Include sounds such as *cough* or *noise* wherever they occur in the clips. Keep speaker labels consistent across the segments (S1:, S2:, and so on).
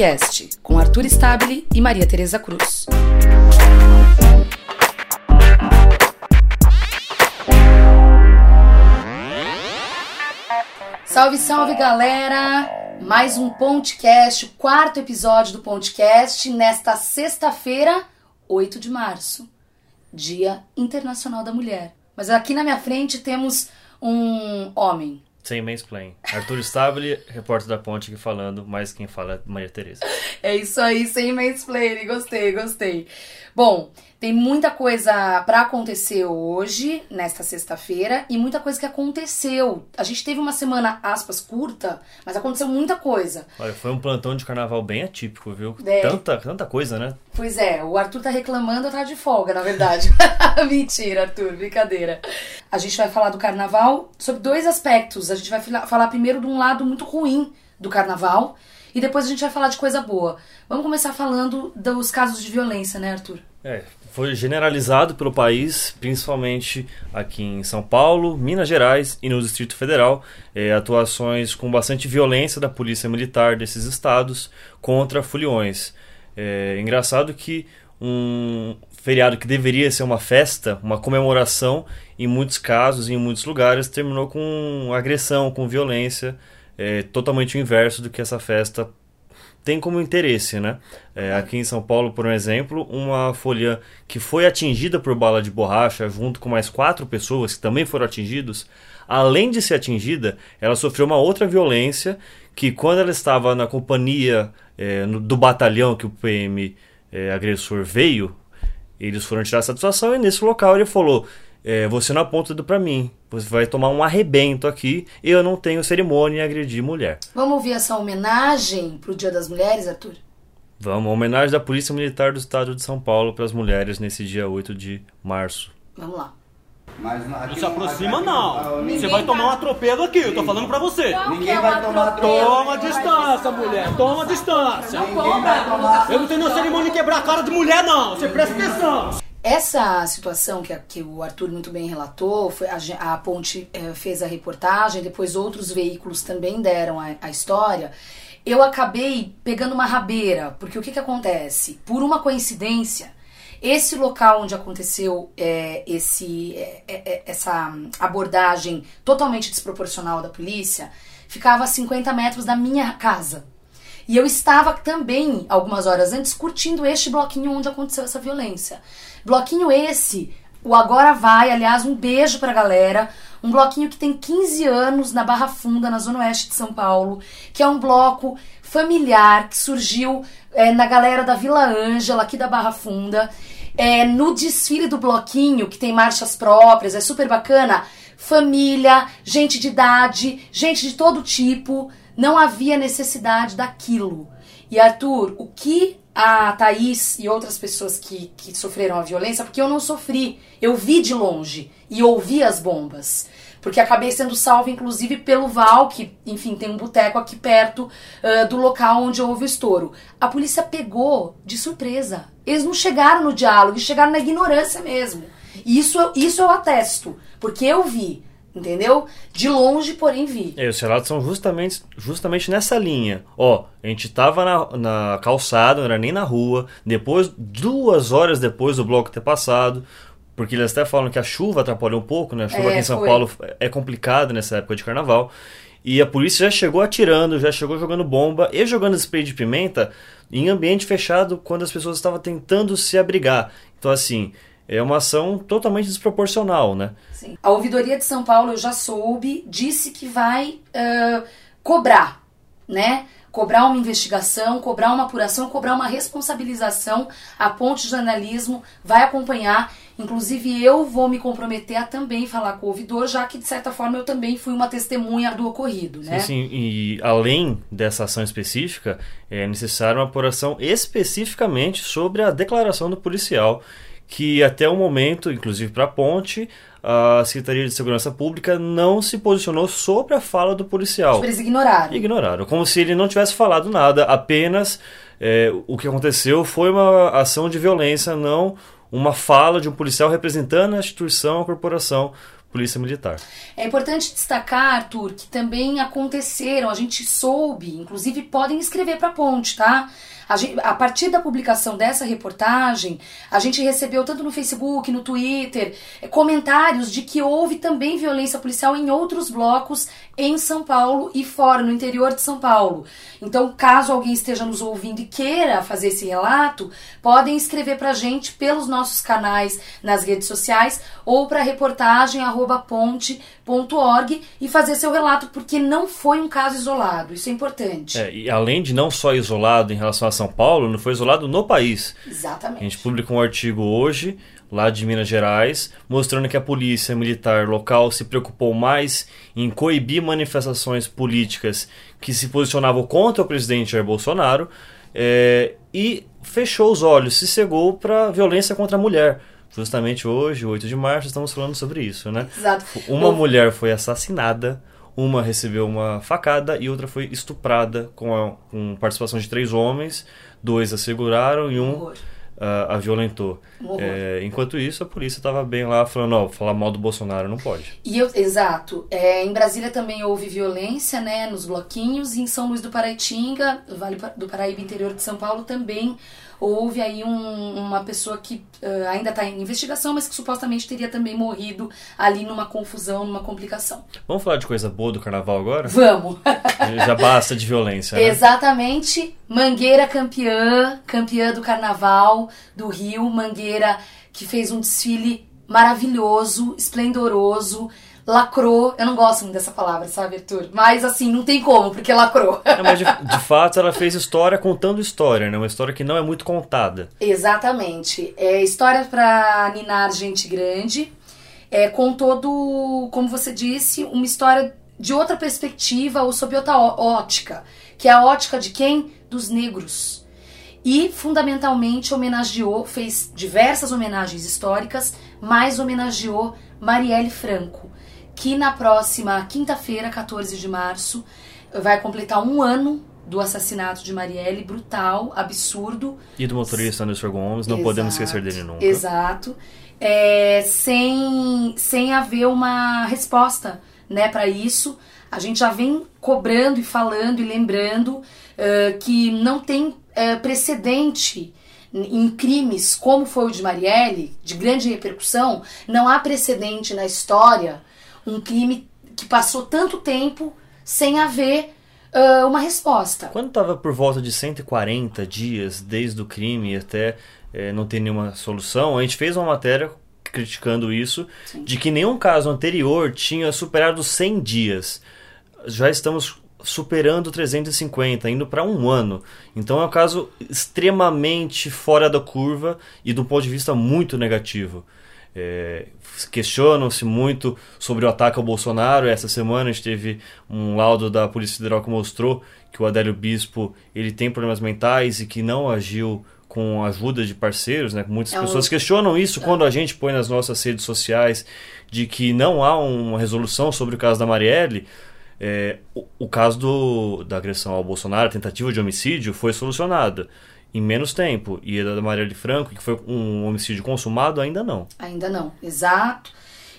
S1: Podcast, com Arthur Stabile e Maria Tereza Cruz. Salve, salve galera! Mais um podcast, o quarto episódio do podcast, nesta sexta-feira, 8 de março, Dia Internacional da Mulher. Mas aqui na minha frente temos um homem,
S2: sem mansplain. Arthur Stabile, repórter da Ponte, aqui falando, mas quem fala é Maria Tereza. *laughs*
S1: É isso aí, sem mansplain. Gostei, gostei. Bom, tem muita coisa para acontecer hoje, nesta sexta-feira, e muita coisa que aconteceu. A gente teve uma semana, aspas, curta, mas aconteceu muita coisa.
S2: Olha, foi um plantão de carnaval bem atípico, viu? É. Tanta, tanta coisa, né?
S1: Pois é, o Arthur tá reclamando, eu tá de folga, na verdade. *laughs* Mentira, Arthur, brincadeira. A gente vai falar do carnaval sobre dois aspectos. A gente vai falar primeiro de um lado muito ruim do carnaval, e depois a gente vai falar de coisa boa. Vamos começar falando dos casos de violência, né, Arthur?
S2: É, foi generalizado pelo país, principalmente aqui em São Paulo, Minas Gerais e no Distrito Federal, é, atuações com bastante violência da polícia militar desses estados contra foliões. É engraçado que um feriado que deveria ser uma festa, uma comemoração, em muitos casos, em muitos lugares, terminou com agressão, com violência, é, totalmente o inverso do que essa festa tem como interesse, né? É, aqui em São Paulo, por exemplo, uma folha que foi atingida por bala de borracha, junto com mais quatro pessoas que também foram atingidos, além de ser atingida, ela sofreu uma outra violência que quando ela estava na companhia é, no, do batalhão que o PM é, agressor veio, eles foram tirar satisfação e nesse local ele falou é, você não aponta tudo para mim. Você vai tomar um arrebento aqui. Eu não tenho cerimônia em agredir mulher.
S1: Vamos ouvir essa homenagem pro Dia das Mulheres, Arthur?
S2: Vamos, homenagem da Polícia Militar do Estado de São Paulo para as mulheres nesse dia 8 de março.
S1: Vamos lá.
S3: Mas não se aproxima não. Você vai tomar um atropelo aqui, eu tô falando pra você.
S1: Ninguém vai tomar
S3: atropelo. Toma distância, mulher. Toma distância. Eu não tenho cerimônia de quebrar a cara de mulher, não. Você presta atenção.
S1: Essa situação que, a, que o Arthur muito bem relatou, foi a, a Ponte é, fez a reportagem, depois outros veículos também deram a, a, história. Eu acabei pegando uma rabeira, porque o que, que acontece? Por uma coincidência, esse local onde aconteceu é, esse, é, essa abordagem totalmente desproporcional da polícia ficava a 50 metros da minha casa. E eu estava também, algumas horas antes, curtindo este bloquinho onde aconteceu essa violência. Bloquinho esse, o Agora Vai, aliás, um beijo pra galera. Um bloquinho que tem 15 anos na Barra Funda, na Zona Oeste de São Paulo, que é um bloco familiar que surgiu é, na galera da Vila Ângela, aqui da Barra Funda. É, no desfile do bloquinho, que tem marchas próprias, é super bacana. Família, gente de idade, gente de todo tipo. Não havia necessidade daquilo. E Arthur, o que a Thaís e outras pessoas que, que sofreram a violência, porque eu não sofri. Eu vi de longe e ouvi as bombas. Porque acabei sendo salvo, inclusive, pelo Val, que, enfim, tem um boteco aqui perto uh, do local onde houve o estouro. A polícia pegou de surpresa. Eles não chegaram no diálogo, chegaram na ignorância mesmo. Isso, isso eu atesto, porque eu vi. Entendeu? De longe, porém vi.
S2: É, os relatos são justamente, justamente nessa linha. Ó, a gente tava na, na calçada, não era nem na rua. Depois, duas horas depois do bloco ter passado, porque eles até falam que a chuva atrapalhou um pouco, né? A chuva é, aqui em São foi. Paulo é complicada nessa época de carnaval. E a polícia já chegou atirando, já chegou jogando bomba e jogando spray de pimenta em ambiente fechado quando as pessoas estavam tentando se abrigar. Então, assim, é uma ação totalmente desproporcional, né?
S1: Sim. A ouvidoria de São Paulo, eu já soube, disse que vai uh, cobrar, né? Cobrar uma investigação, cobrar uma apuração, cobrar uma responsabilização. A ponte de jornalismo vai acompanhar. Inclusive, eu vou me comprometer a também falar com o ouvidor, já que, de certa forma, eu também fui uma testemunha do ocorrido, né?
S2: Sim, sim. E além dessa ação específica, é necessário uma apuração especificamente sobre a declaração do policial que até o momento, inclusive para a ponte, a Secretaria de Segurança Pública não se posicionou sobre a fala do policial.
S1: Tipo, eles ignoraram.
S2: Ignoraram, como se ele não tivesse falado nada, apenas é, o que aconteceu foi uma ação de violência, não uma fala de um policial representando a instituição, a corporação Polícia Militar.
S1: É importante destacar, Arthur, que também aconteceram, a gente soube, inclusive podem escrever para a ponte, tá? A, gente, a, partir da publicação dessa reportagem, a gente recebeu tanto no Facebook, no Twitter, eh, comentários de que houve também violência policial em outros blocos em São Paulo e fora, no interior de São Paulo. Então, caso alguém esteja nos ouvindo e queira fazer esse relato, podem escrever para a gente pelos nossos canais nas redes sociais ou para reportagem ponte.org e fazer seu relato, porque não foi um caso isolado. Isso é importante.
S2: É, e além de não só isolado em relação a São Paulo, não foi isolado no país.
S1: Exatamente.
S2: A gente publicou um artigo hoje, lá de Minas Gerais, mostrando que a polícia militar local se preocupou mais em coibir manifestações políticas que se posicionavam contra o presidente Jair Bolsonaro é, e fechou os olhos, se cegou para violência contra a mulher. Justamente hoje, 8 de março, estamos falando sobre isso, né?
S1: Exato.
S2: Uma mulher foi assassinada uma recebeu uma facada e outra foi estuprada com, a, com participação de três homens. Dois a seguraram e um a, a violentou. É, enquanto isso, a polícia estava bem lá falando, ó, falar mal do Bolsonaro não pode.
S1: E eu, exato. É, em Brasília também houve violência, né, nos bloquinhos. E em São Luís do Paraitinga, Vale do Paraíba, interior de São Paulo, também houve aí um, uma pessoa que uh, ainda está em investigação, mas que supostamente teria também morrido ali numa confusão, numa complicação.
S2: Vamos falar de coisa boa do carnaval agora?
S1: Vamos!
S2: Já basta de violência. Né?
S1: Exatamente. Mangueira campeã, campeã do carnaval do Rio. Mangueira que fez um desfile maravilhoso, esplendoroso lacrou. Eu não gosto muito dessa palavra, sabe, Arthur? Mas assim, não tem como, porque lacrou.
S2: Não, mas de, de, fato ela fez história contando história, né? Uma história que não é muito contada.
S1: Exatamente. É história para ninar gente grande. É, com todo, como você disse, uma história de outra perspectiva ou sob outra ótica. Que é a ótica de quem? Dos negros. E, fundamentalmente, homenageou, fez diversas homenagens históricas, mas homenageou Marielle Franco que na próxima quinta-feira, 14 de março, vai completar um ano do assassinato de Marielle, brutal, absurdo.
S2: E do motorista Anderson Gomes, não Exato. podemos esquecer dele nunca.
S1: Exato. É, sem, sem haver uma resposta né, para isso. A gente já vem cobrando e falando e lembrando uh, que não tem uh, precedente em crimes como foi o de Marielle, de grande repercussão, não há precedente na história um crime que passou tanto tempo sem haver uh, uma resposta.
S2: Quando estava por volta de 140 dias desde o crime até eh, não ter nenhuma solução, a gente fez uma matéria criticando isso, Sim. de que nenhum caso anterior tinha superado 100 dias. Já estamos superando 350, indo para um ano. Então é um caso extremamente fora da curva e do ponto de vista muito negativo. É, questionam-se muito sobre o ataque ao Bolsonaro. Essa semana a gente teve um laudo da Polícia Federal que mostrou que o Adélio Bispo ele tem problemas mentais e que não agiu com a ajuda de parceiros, né? Muitas é pessoas questionam isso é. quando a gente põe nas nossas redes sociais de que não há uma resolução sobre o caso da Marielle. É, o, o, caso do, da agressão ao Bolsonaro, a tentativa de homicídio, foi solucionada em menos tempo. E a da Marielle Franco, que foi um homicídio consumado, ainda não.
S1: Ainda não, exato.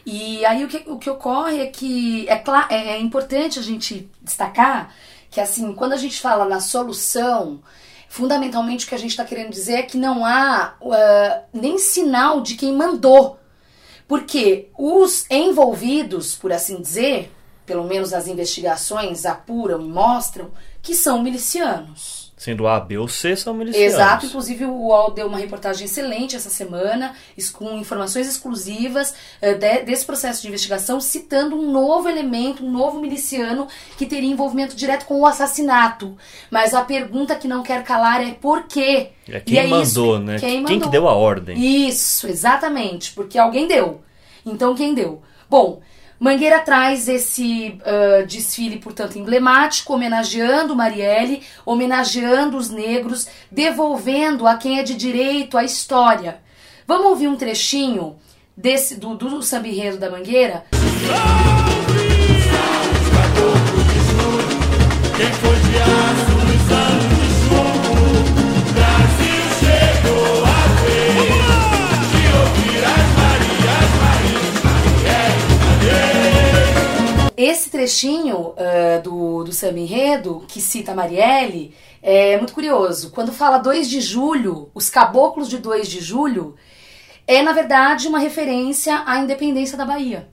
S1: E aí o que, o que ocorre é que é, é, é importante a gente destacar que assim, quando a gente fala na solução, fundamentalmente o que a gente está querendo dizer é que não há uh, nem sinal de quem mandou. Porque os envolvidos, por assim dizer, pelo menos as investigações apuram e mostram, que são milicianos
S2: sendo A, B ou C, são milicianos.
S1: Exato, inclusive o UOL deu uma reportagem excelente essa semana, com informações exclusivas uh, de, desse processo de investigação, citando um novo elemento, um novo miliciano que teria envolvimento direto com o assassinato. Mas a pergunta que não quer calar é por quê?
S2: É quem é mandou, isso, né? Quem, mandou. quem que deu a ordem?
S1: Isso, exatamente, porque alguém deu. Então quem deu? Bom, Mangueira traz esse uh, desfile, portanto, emblemático, homenageando Marielle, homenageando os negros, devolvendo a quem é de direito a história. Vamos ouvir um trechinho desse do, do samba da Mangueira? Esse trechinho uh, do, do samba enredo, que cita Marielle, é muito curioso. Quando fala 2 de julho, os caboclos de 2 de julho, é na verdade uma referência à independência da Bahia.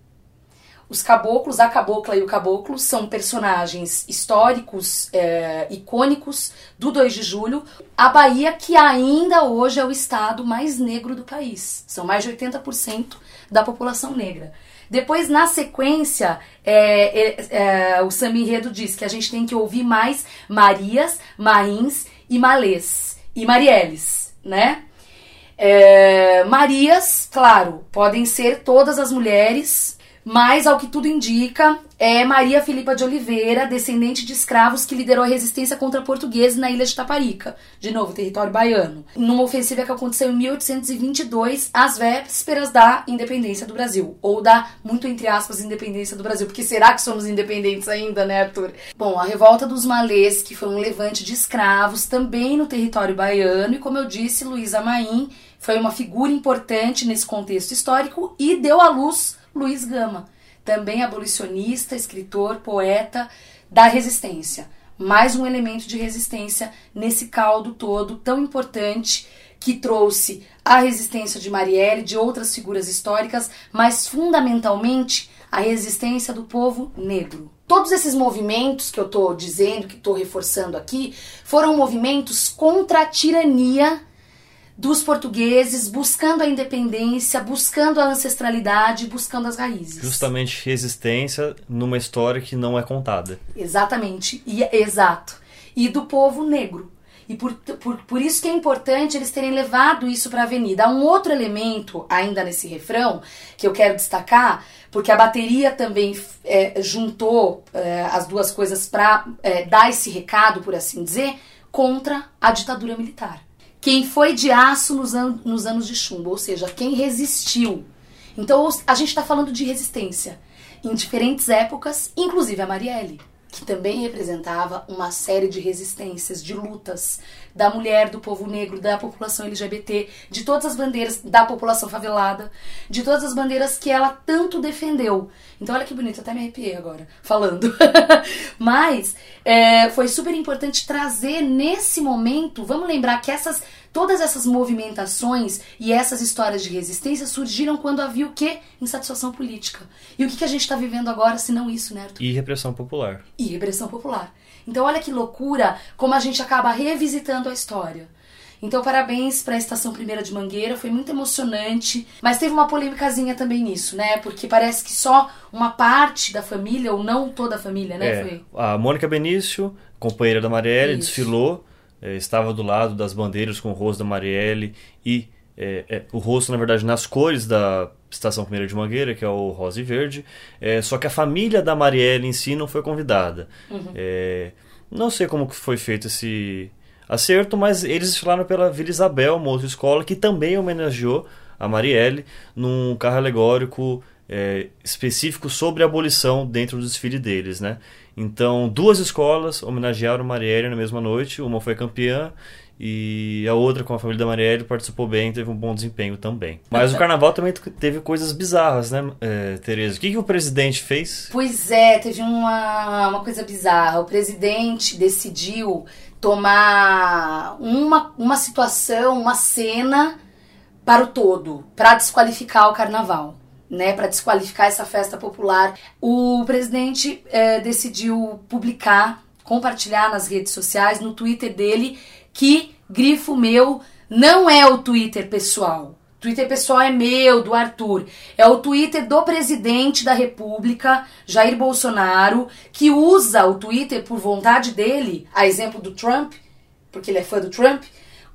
S1: Os caboclos, a cabocla e o caboclo são personagens históricos, é, icônicos do 2 de julho. A Bahia, que ainda hoje é o estado mais negro do país. São mais de 80% da população negra. Depois, na sequência, é, é, é, o Samba Enredo diz que a gente tem que ouvir mais Marias, Marins e Malês. E Marielles, né? É, Marias, claro, podem ser todas as mulheres mas, ao que tudo indica, é Maria Filipa de Oliveira, descendente de escravos que liderou a resistência contra portugueses na ilha de Taparica, de novo, território baiano, numa ofensiva que aconteceu em 1822, às vésperas da independência do Brasil, ou da, muito entre aspas, independência do Brasil, porque será que somos independentes ainda, né, Arthur? Bom, a revolta dos malês, que foi um levante de escravos, também no território baiano, e como eu disse, Luísa Maim foi uma figura importante nesse contexto histórico e deu à luz Luiz Gama, também abolicionista, escritor, poeta da resistência. Mais um elemento de resistência nesse caldo todo tão importante que trouxe a resistência de Marielle, de outras figuras históricas, mas fundamentalmente a resistência do povo negro. Todos esses movimentos que eu estou dizendo, que estou reforçando aqui, foram movimentos contra a tirania dos portugueses, buscando a independência, buscando a ancestralidade, buscando as raízes.
S2: Justamente resistência numa história que não é contada.
S1: Exatamente, e, exato. E do povo negro. E por, por, por isso que é importante eles terem levado isso para a avenida. Há um outro elemento ainda nesse refrão que eu quero destacar, porque a bateria também é, juntou é, as duas coisas para é, dar esse recado, por assim dizer, contra a ditadura militar quem foi de aço nos, an nos anos de chumbo, ou seja, quem resistiu. Então a gente está falando de resistência em diferentes épocas, inclusive a Marielle que também representava uma série de resistências, de lutas da mulher, do povo negro, da população LGBT, de todas as bandeiras da população favelada, de todas as bandeiras que ela tanto defendeu. Então, olha que bonito, até me arrepiei agora falando. *laughs* Mas é, foi super importante trazer nesse momento. Vamos lembrar que essas Todas essas movimentações e essas histórias de resistência surgiram quando havia o quê? Insatisfação política. E o que, que a gente está vivendo agora, se não isso, né, Arthur?
S2: E repressão popular.
S1: E repressão popular. Então, olha que loucura como a gente acaba revisitando a história. Então, parabéns para a Estação Primeira de Mangueira, foi muito emocionante. Mas teve uma polêmicazinha também nisso, né? Porque parece que só uma parte da família, ou não toda a família, né?
S2: É. A Mônica Benício, companheira da Marielle, Isso. desfilou é, estava do lado das bandeiras com o rosto da Marielle e é, é, o rosto, na verdade, nas cores da Estação Primeira de Mangueira, que é o rosa e verde. É, só que a família da Marielle em si não foi convidada. Uhum. Não sei como foi feito esse acerto, mas eles falaram pela Vila Isabel, uma outra escola, que também homenageou a Marielle num carro alegórico específico sobre a abolição dentro do desfile deles, né? Então, duas escolas homenagearam Marielle na mesma noite, uma foi campeã e a outra, com a família da Marielle, participou bem, teve um bom desempenho também. Mas o carnaval também teve coisas bizarras, né, é, Tereza? O que, que o presidente fez?
S1: Pois é, teve uma, uma coisa bizarra. O presidente decidiu tomar uma, uma situação, uma cena para o todo, para desqualificar o carnaval né, para desqualificar essa festa popular, o presidente é, decidiu publicar, compartilhar nas redes sociais, no Twitter dele, que grifo meu não é o Twitter pessoal. Twitter pessoal é meu, do Arthur. É o Twitter do presidente da República, Jair Bolsonaro, que usa o Twitter por vontade dele, a exemplo do Trump, porque ele é fã do Trump,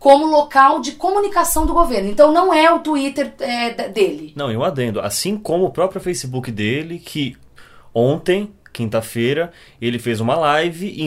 S1: como local de comunicação do governo. Então não é o Twitter é, dele.
S2: Não, eu adendo. Assim como o próprio Facebook dele, que ontem, quinta-feira, ele fez uma live e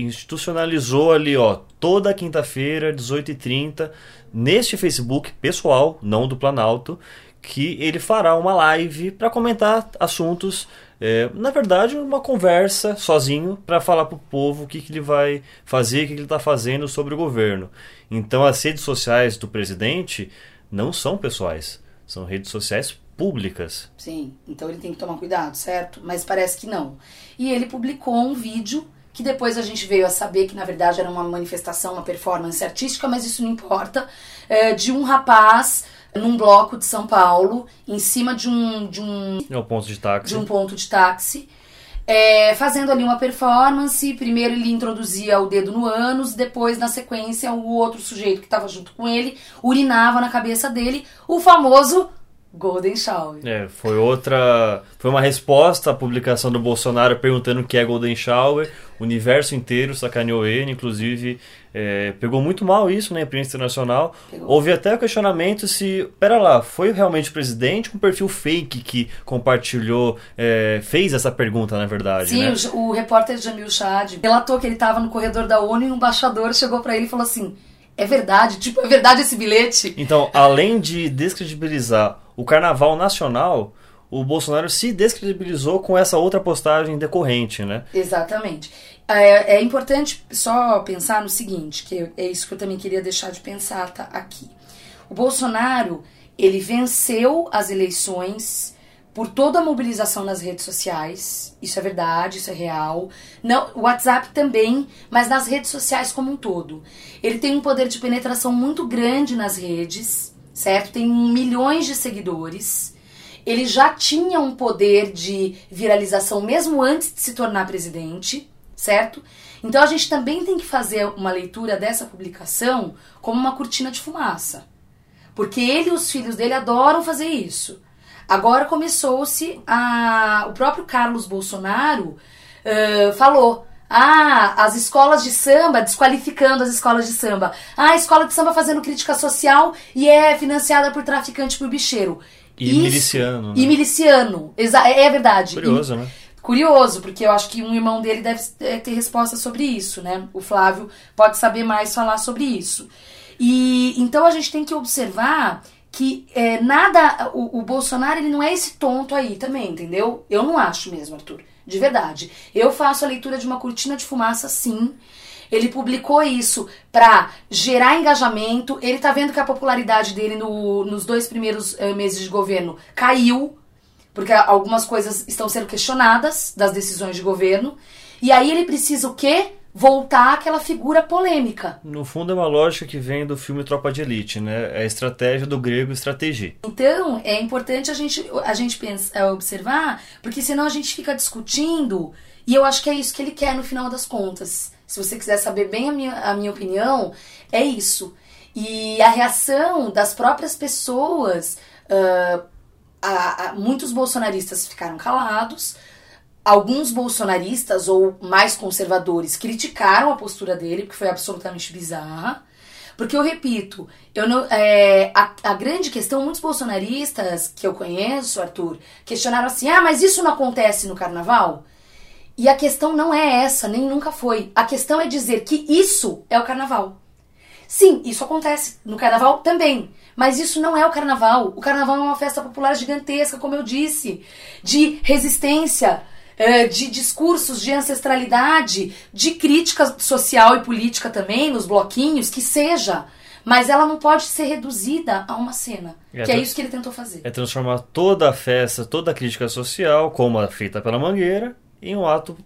S2: institucionalizou ali, ó, toda quinta-feira, 18h30, neste Facebook pessoal, não do Planalto, que ele fará uma live para comentar assuntos é, na verdade, uma conversa sozinho para falar para o povo o que, que ele vai fazer, o que, que ele está fazendo sobre o governo. Então, as redes sociais do presidente não são pessoais, são redes sociais públicas.
S1: Sim, então ele tem que tomar cuidado, certo? Mas parece que não. E ele publicou um vídeo que depois a gente veio a saber que na verdade era uma manifestação, uma performance artística, mas isso não importa, é, de um rapaz num bloco de São Paulo, em cima de um de um,
S2: É um ponto de táxi.
S1: de um ponto de táxi, é, fazendo ali uma performance. Primeiro ele introduzia o dedo no ânus, depois na sequência o outro sujeito que estava junto com ele urinava na cabeça dele, o famoso Golden Shower.
S2: É, foi outra. Foi uma resposta à publicação do Bolsonaro perguntando o que é Golden Shower. O universo inteiro sacaneou ele, inclusive é, pegou muito mal isso na imprensa internacional.
S1: Pegou.
S2: Houve até o questionamento se. Pera lá, foi realmente o presidente com perfil fake que compartilhou, é, fez essa pergunta, na verdade,
S1: Sim,
S2: né?
S1: o, o repórter Jamil Chad relatou que ele estava no corredor da ONU e um embaixador chegou para ele e falou assim: É verdade? Tipo, é verdade esse bilhete?
S2: Então, além de descredibilizar o carnaval nacional, o Bolsonaro se descredibilizou com essa outra postagem decorrente, né?
S1: Exatamente. É, é importante só pensar no seguinte, que é isso que eu também queria deixar de pensar tá, aqui. O Bolsonaro, ele venceu as eleições por toda a mobilização nas redes sociais. Isso é verdade, isso é real. Não, o WhatsApp também, mas nas redes sociais como um todo. Ele tem um poder de penetração muito grande nas redes, certo? Tem milhões de seguidores. Ele já tinha um poder de viralização mesmo antes de se tornar presidente, certo? Então a gente também tem que fazer uma leitura dessa publicação como uma cortina de fumaça. Porque ele e os filhos dele adoram fazer isso. Agora começou-se a. O próprio Carlos Bolsonaro ãh, falou. Ah, as escolas de samba, desqualificando as escolas de samba. Ah, a escola de samba fazendo crítica social e é financiada por traficante por bicheiro.
S2: E
S1: Isso-
S2: miliciano, né?
S1: E miliciano. Exa é verdade.
S2: Curioso,
S1: E-
S2: né?
S1: Curioso, porque eu acho que um irmão dele deve eh, ter resposta sobre isso, né? O Flávio pode saber mais falar sobre isso. E então a gente tem que observar que eh, nada. O, o Bolsonaro ele não é esse tonto aí também, entendeu? Eu não acho mesmo, Arthur. De verdade. Eu faço a leitura de uma cortina de fumaça, sim. Ele publicou isso pra gerar engajamento. Ele tá vendo que a popularidade dele no- nos dois primeiros eh, meses de governo caiu porque algumas coisas estão sendo questionadas das decisões de governo. E aí ele precisa o quê? Voltar àquela figura polêmica.
S2: No fundo é uma lógica que vem do filme Tropa de Elite, né? É a estratégia do grego estratégia.
S1: Então, é importante a gente, a gente pensa, é, observar, porque senão a gente fica discutindo, e eu acho que é isso que ele quer no final das contas. Se você quiser saber bem a minha, a minha opinião, é isso. E a reação das próprias pessoas, ah, a- a- muitos bolsonaristas ficaram calados, alguns bolsonaristas ou mais conservadores criticaram a postura dele, porque foi absolutamente bizarra. Porque eu repito, eu não, é, a, a grande questão, muitos bolsonaristas que eu conheço, Arthur, questionaram assim: ah, mas isso não acontece no carnaval? E a questão não é essa, nem nunca foi. A questão é dizer que isso é o carnaval. Sim, isso acontece no carnaval também. Mas isso não é o carnaval. O carnaval é uma festa popular gigantesca, como eu disse, de resistência, eh, de discursos de ancestralidade, de crítica social e política também, nos bloquinhos, que seja. Mas ela não pode ser reduzida a uma cena.
S2: É,
S1: que é isso que ele tentou fazer.
S2: É transformar toda a festa, toda a crítica social, como a feita pela Mangueira, em um ato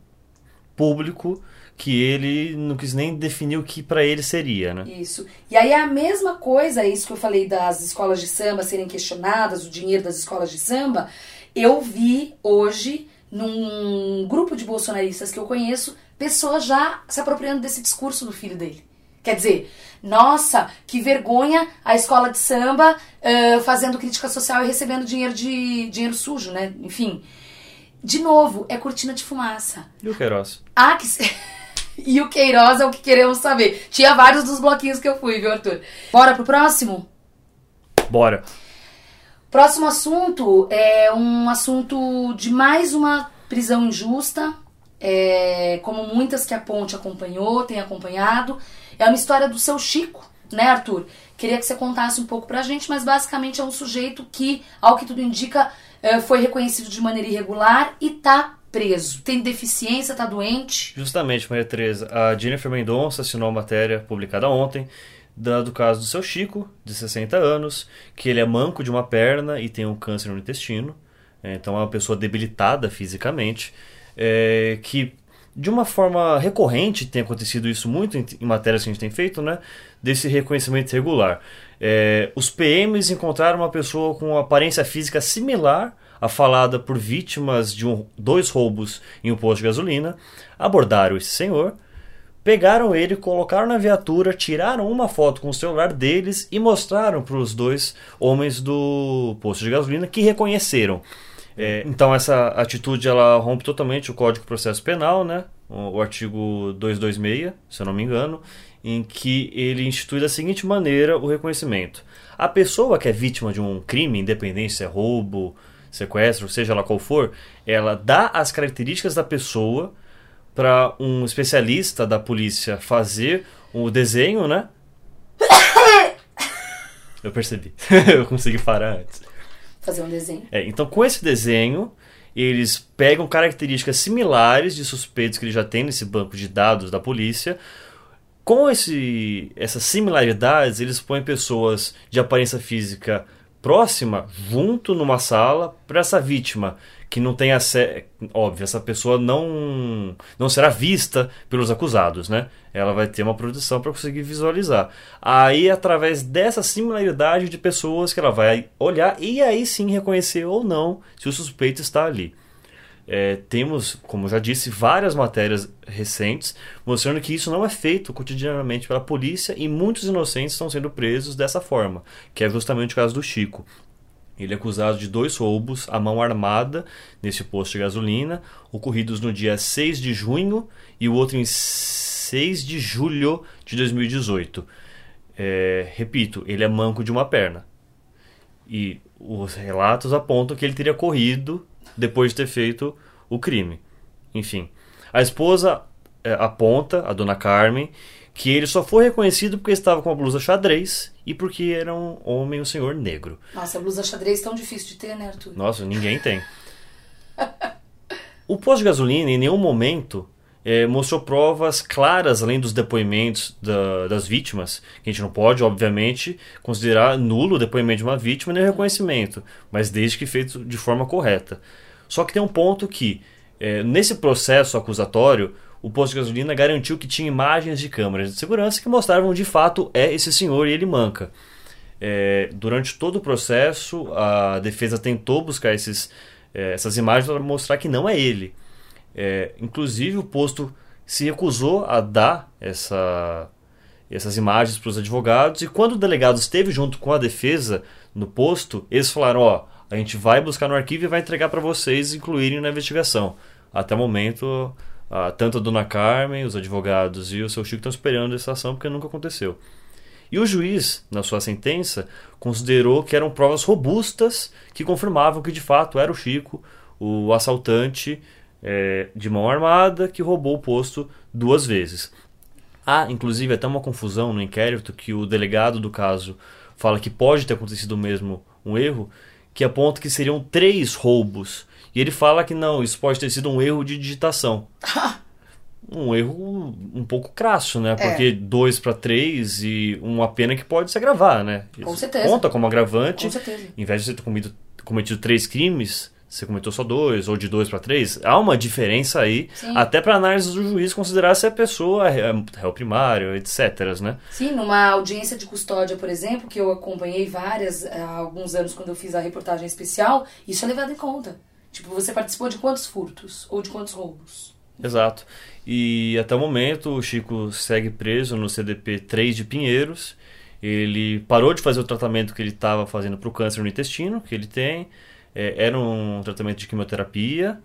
S2: público que ele não quis nem definir o que pra ele seria, né?
S1: Isso. E aí é a mesma coisa, isso que eu falei das escolas de samba serem questionadas, o dinheiro das escolas de samba, eu vi hoje num grupo de bolsonaristas que eu conheço, pessoas já se apropriando desse discurso do filho dele. Quer dizer, nossa, que vergonha a escola de samba ãh, fazendo crítica social e recebendo dinheiro de dinheiro sujo, né? Enfim. De novo, é cortina de fumaça.
S2: E o Queiroz?
S1: Ah, que. *laughs* e o Queiroz é o que queremos saber. Tinha vários dos bloquinhos que eu fui, viu, Arthur? Bora pro próximo?
S2: Bora.
S1: Próximo assunto é um assunto de mais uma prisão injusta, é, como muitas que a Ponte acompanhou, tem acompanhado. É uma história do seu Chico, né, Arthur? Queria que você contasse um pouco pra gente, mas basicamente é um sujeito que, ao que tudo indica, foi reconhecido de maneira irregular e tá preso. Tem deficiência, tá doente.
S2: Justamente, Maria Tereza, a Jennifer Mendonça assinou a matéria publicada ontem, do caso do seu Chico, de 60 anos, que ele é manco de uma perna e tem um câncer no intestino. É, então é uma pessoa debilitada fisicamente, é, que de uma forma recorrente tem acontecido isso muito em matérias que a gente tem feito, né? Desse reconhecimento regular. É, os PMs encontraram uma pessoa com aparência física similar à falada por vítimas de um, dois roubos em um posto de gasolina, abordaram esse senhor, pegaram ele, colocaram na viatura, tiraram uma foto com o celular deles e mostraram para os dois homens do posto de gasolina que reconheceram. É, então essa atitude ela rompe totalmente o Código de Processo Penal, né? O, o artigo 226, se eu não me engano, em que ele institui da seguinte maneira o reconhecimento. A pessoa que é vítima de um crime, independente se é roubo, sequestro, seja lá qual for, ela dá as características da pessoa para um especialista da polícia fazer o desenho, né? *coughs* Eu percebi. *laughs* Eu consegui parar antes.
S1: Fazer um desenho.
S2: É, então, com esse desenho, eles pegam características similares de suspeitos que ele já tem nesse banco de dados da polícia. Com esse, essas similaridades, eles põem pessoas de aparência física próxima junto numa sala para essa vítima que não tem acesso. Óbvio, essa pessoa não, não será vista pelos acusados, né? Ela vai ter uma proteção para conseguir visualizar. Aí, através dessa similaridade de pessoas que ela vai olhar e aí sim reconhecer ou não se o suspeito está ali. É, temos, como já disse, várias matérias recentes mostrando que isso não é feito cotidianamente pela polícia e muitos inocentes estão sendo presos dessa forma, que é justamente o caso do Chico. Ele é acusado de dois roubos à mão armada nesse posto de gasolina, ocorridos no dia 6 de junho e o outro em 6 de julho de 2018. É, repito, ele é manco de uma perna. E os relatos apontam que ele teria corrido depois de ter feito o crime. Enfim, a esposa é, aponta, a dona Carmen, que ele só foi reconhecido porque estava com a blusa xadrez e porque era um homem, um senhor negro.
S1: Nossa, a blusa xadrez é tão difícil de ter, né, Arthur?
S2: Nossa, ninguém tem. o posto de gasolina, em nenhum momento, é, mostrou provas claras, além dos depoimentos da, das vítimas, que a gente não pode, obviamente, considerar nulo o depoimento de uma vítima nem o reconhecimento, mas desde que feito de forma correta. Só que tem um ponto que, é, nesse processo acusatório, o posto de gasolina garantiu que tinha imagens de câmeras de segurança que mostravam de fato é esse senhor e ele manca. É, durante todo o processo, a defesa tentou buscar esses, é, essas imagens para mostrar que não é ele. É, inclusive, o posto se recusou a dar essa, essas imagens para os advogados, e quando o delegado esteve junto com a defesa no posto, eles falaram: Ó, a gente vai buscar no arquivo e vai entregar para vocês incluírem na investigação. Até o momento, ah, tanto a dona Carmen, os advogados e o seu Chico estão esperando essa ação porque nunca aconteceu. E o juiz, na sua sentença, considerou que eram provas robustas que confirmavam que de fato era o Chico, o assaltante é, de mão armada que roubou o posto duas vezes. Há, inclusive, até uma confusão no inquérito que o delegado do caso fala que pode ter acontecido mesmo um erro, que aponta que seriam três roubos e ele fala que não, isso pode ter sido um erro de digitação. *laughs* um erro um pouco crasso, né? Porque é. dois para três e uma pena que pode se agravar, né?
S1: Com certeza.
S2: Conta como agravante.
S1: Com certeza.
S2: Em vez de você ter cometido, cometido três crimes, você cometeu só dois, ou de dois para três. Há uma diferença aí, Sim. até para análise do juiz considerar se a pessoa é réu primário, etc. Né?
S1: Sim, numa audiência de custódia, por exemplo, que eu acompanhei várias há alguns anos quando eu fiz a reportagem especial, isso é levado em conta. Tipo, você participou de quantos furtos? Ou de quantos roubos?
S2: Exato. E até o momento o Chico segue preso no CDP 3 de Pinheiros. Ele parou de fazer o tratamento que ele estava fazendo para o câncer no intestino, que ele tem. É, era um tratamento de quimioterapia.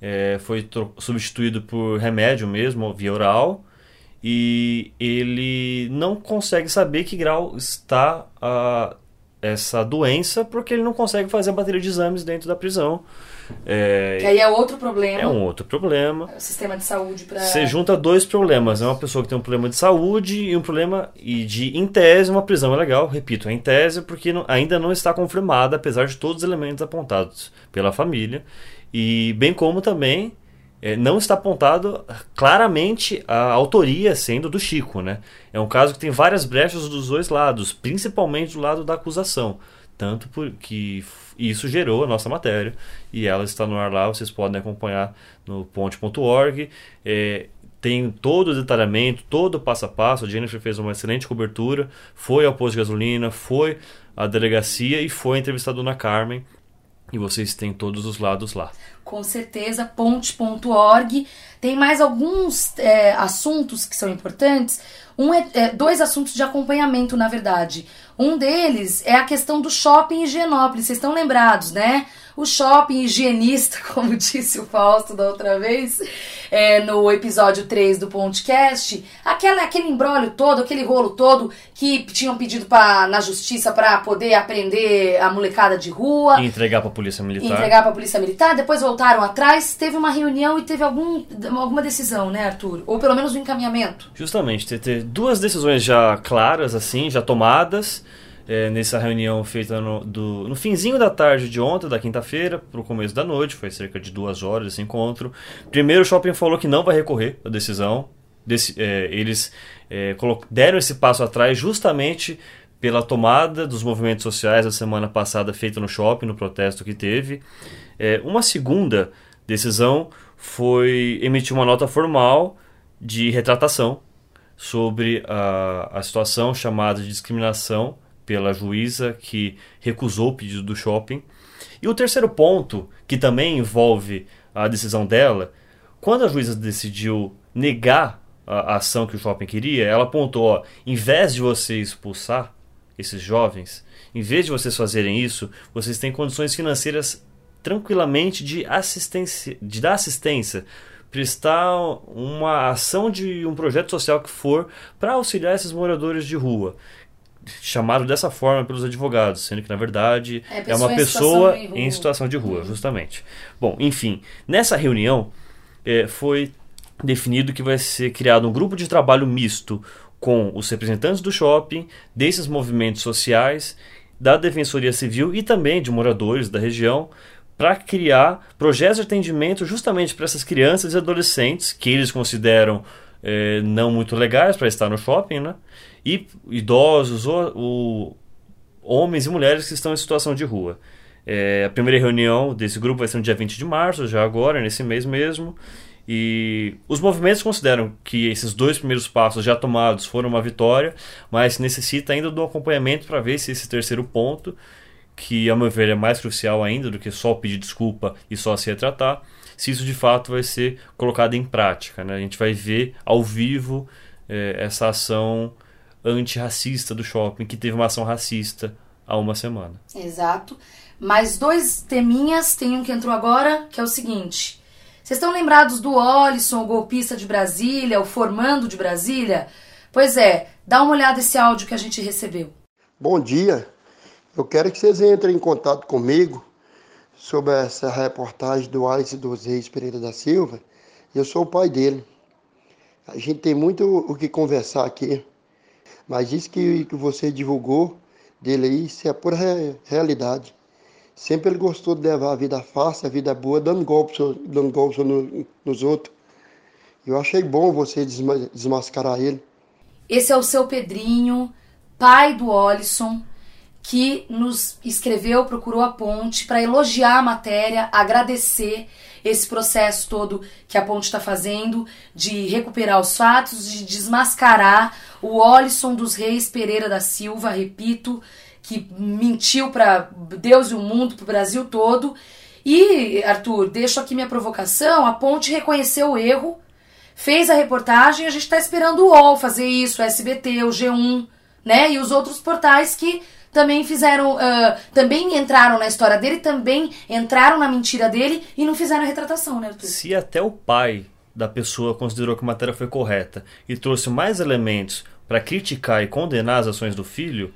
S2: É, foi substituído por remédio mesmo, via oral. E ele não consegue saber que grau está a, essa doença porque ele não consegue fazer a bateria de exames dentro da prisão.
S1: É, que aí é outro problema.
S2: É um outro problema.
S1: É o sistema de saúde para.
S2: Você junta dois problemas. É uma pessoa que tem um problema de saúde e um problema e de em tese uma prisão é legal. Repito, é em tese porque não, ainda não está confirmada, apesar de todos os elementos apontados pela família. E bem como também é, não está apontado claramente a autoria sendo do Chico, né? É um caso que tem várias brechas dos dois lados, principalmente do lado da acusação. Tanto porque isso gerou a nossa matéria e ela está no ar lá, vocês podem acompanhar no ponte.org. É, tem todo o detalhamento, todo o passo a passo. A Jennifer fez uma excelente cobertura, foi ao posto de gasolina, foi à delegacia e foi entrevistar a dona Carmen. E vocês têm todos os lados lá
S1: com certeza, ponte.org. Tem mais alguns é, assuntos que são importantes. Um é, é, dois assuntos de acompanhamento, na verdade. Um deles é a questão do shopping Higienópolis. Vocês estão lembrados, né? O shopping higienista, *laughs* como disse o Fausto da outra vez, é, no episódio 3 do podcast, aquela, aquele embrólio todo, aquele rolo todo que tinham pedido pra, na justiça para poder aprender a molecada de rua.
S2: E entregar pra polícia militar.
S1: Entregar pra polícia militar, depois voltaram atrás, teve uma reunião e teve algum, alguma decisão, né, Arthur? Ou pelo menos um encaminhamento.
S2: Justamente, ter duas decisões já claras, assim, já tomadas é, nessa reunião feita no, do, no finzinho da tarde de ontem, da quinta-feira, para o começo da noite, foi cerca de duas horas esse encontro. Primeiro, o shopping falou que não vai recorrer à decisão. Desse, é, eles é, deram esse passo atrás justamente pela tomada dos movimentos sociais da semana passada feita no shopping, no protesto que teve. É, uma segunda decisão foi emitir uma nota formal de retratação sobre a, a situação chamada de discriminação pela juíza que recusou o pedido do shopping. E o terceiro ponto, que também envolve a decisão dela, quando a juíza decidiu negar a, ação que o shopping queria, ela apontou: ó, em vez de você expulsar esses jovens, em vez de vocês fazerem isso, vocês têm condições financeiras tranquilamente de assistência, de dar assistência, prestar uma ação de um projeto social que for para auxiliar esses moradores de rua chamado dessa forma pelos advogados, sendo que na verdade é, é uma pessoa em situação, em situação de rua, justamente. Bom, enfim, nessa reunião é, foi definido que vai ser criado um grupo de trabalho misto com os representantes do shopping, desses movimentos sociais, da Defensoria Civil e também de moradores da região, para criar projetos de atendimento justamente para essas crianças e adolescentes que eles consideram é, não muito legais para estar no shopping, né? E idosos ou, ou, homens e mulheres que estão em situação de rua. É, a primeira reunião desse grupo vai ser no dia 20 de março, já agora, nesse mês mesmo. E os movimentos consideram que esses dois primeiros passos já tomados foram uma vitória, mas necessita ainda do acompanhamento para ver se esse terceiro ponto, que a meu ver é mais crucial ainda do que só pedir desculpa e só se retratar, se isso de fato vai ser colocado em prática. Né? A gente vai ver ao vivo é, essa ação antirracista do shopping, que teve uma ação racista há uma semana.
S1: Exato. Mais dois teminhas, tem um que entrou agora, que é o seguinte. Vocês estão lembrados do Olisson, o golpista de Brasília, o formando de Brasília? Pois é, dá uma olhada nesse áudio que a gente recebeu.
S4: Bom dia. Eu quero que vocês entrem em contato comigo sobre essa reportagem do Alice dos Reis Pereira da Silva. Eu sou o pai dele. A gente tem muito o que conversar aqui. Mas isso que, que você divulgou dele aí, isso é pura realidade. Sempre ele gostou de levar a vida fácil, a vida boa, dando golpes, dando golpes no, nos outros. Eu achei bom você desmascarar ele.
S1: Esse é o seu Pedrinho, pai do Olisson, que nos escreveu, procurou a ponte para elogiar a matéria, agradecer esse processo todo que a ponte está fazendo de recuperar os fatos, de desmascarar o Olisson dos Reis Pereira da Silva, repito, que mentiu para Deus e o mundo, para o Brasil todo. E, Arthur, deixo aqui minha provocação: a ponte reconheceu o erro, fez a reportagem, a gente está esperando o UOL fazer isso, o SBT, o G1, né? E os outros portais que também fizeram, uh, também entraram na história dele, também entraram na mentira dele e não fizeram a retratação, né, Arthur?
S2: Se até o pai da pessoa considerou que a matéria foi correta e trouxe mais elementos para criticar e condenar as ações do filho,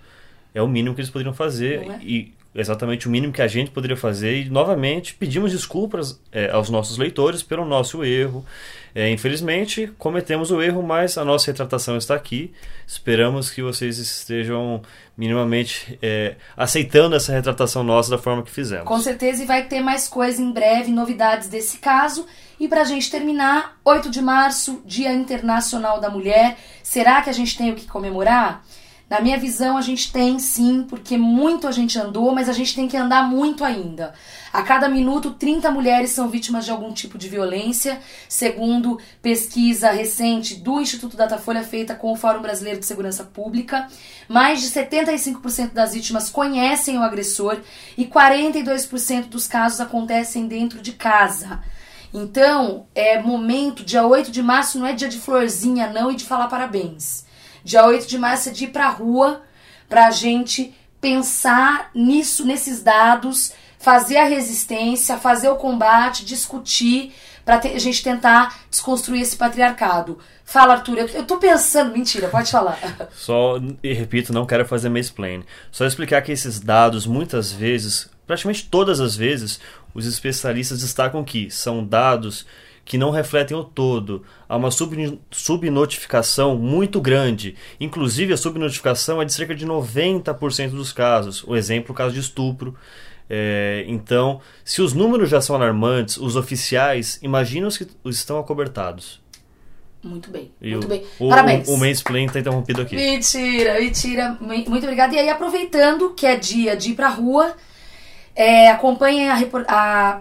S2: é o mínimo que eles poderiam fazer é? e exatamente o mínimo que a gente poderia fazer e novamente pedimos desculpas é, aos nossos leitores pelo nosso erro É, infelizmente, cometemos o erro, mas a nossa retratação está aqui. Esperamos que vocês estejam minimamente é, aceitando essa retratação nossa da forma que fizemos.
S1: Com certeza, e vai ter mais coisa em breve, novidades desse caso. E para a gente terminar, 8 de março, Dia Internacional da Mulher. Será que a gente tem o que comemorar? Na minha visão, a gente tem sim, porque muito a gente andou, mas a gente tem que andar muito ainda. A cada minuto, 30 mulheres são vítimas de algum tipo de violência, segundo pesquisa recente do Instituto Datafolha feita com o Fórum Brasileiro de Segurança Pública. Mais de 75% das vítimas conhecem o agressor e 42% dos casos acontecem dentro de casa. Então, é momento, dia 8 de março não é dia de florzinha não e de falar parabéns. Dia 8 de março é de ir pra rua pra gente pensar nisso, nesses dados, fazer a resistência, fazer o combate, discutir, pra a gente tentar desconstruir esse patriarcado. Fala, Arthur, eu, eu tô pensando. Mentira, pode falar. *laughs*
S2: Só, e repito, não quero fazer mansplain. Só explicar que esses dados, muitas vezes, praticamente todas as vezes, os especialistas destacam que são dados que não refletem o todo. Há uma sub, subnotificação muito grande. Inclusive, a subnotificação é de cerca de 90% dos casos. O exemplo, o caso de estupro. É, então, se os números já são alarmantes, os oficiais, imaginam os que estão acobertados.
S1: Muito bem,
S2: E
S1: muito
S2: o,
S1: bem.
S2: O,
S1: Parabéns.
S2: O, o mansplain está interrompido aqui.
S1: Mentira, mentira. Mu- Muito obrigada. E aí, aproveitando que é dia de ir pra rua, é, acompanhem a, a,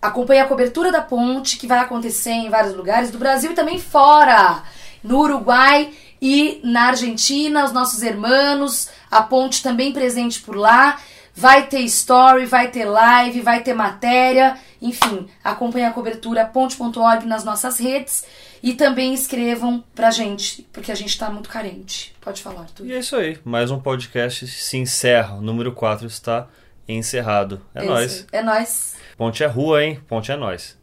S1: acompanhem a cobertura da ponte que vai acontecer em vários lugares do Brasil e também fora. No Uruguai e na Argentina, os nossos irmãos, a ponte também presente por lá. Vai ter story, vai ter live, vai ter matéria. Enfim, acompanhem a cobertura ponte.org nas nossas redes. E também escrevam pra gente, porque a gente tá muito carente. Pode falar, Arthur.
S2: E é isso aí. Mais um podcast se encerra. O número 4 está encerrado. É
S1: isso
S2: nóis.
S1: É nóis.
S2: Ponte é rua, hein? Ponte é nós.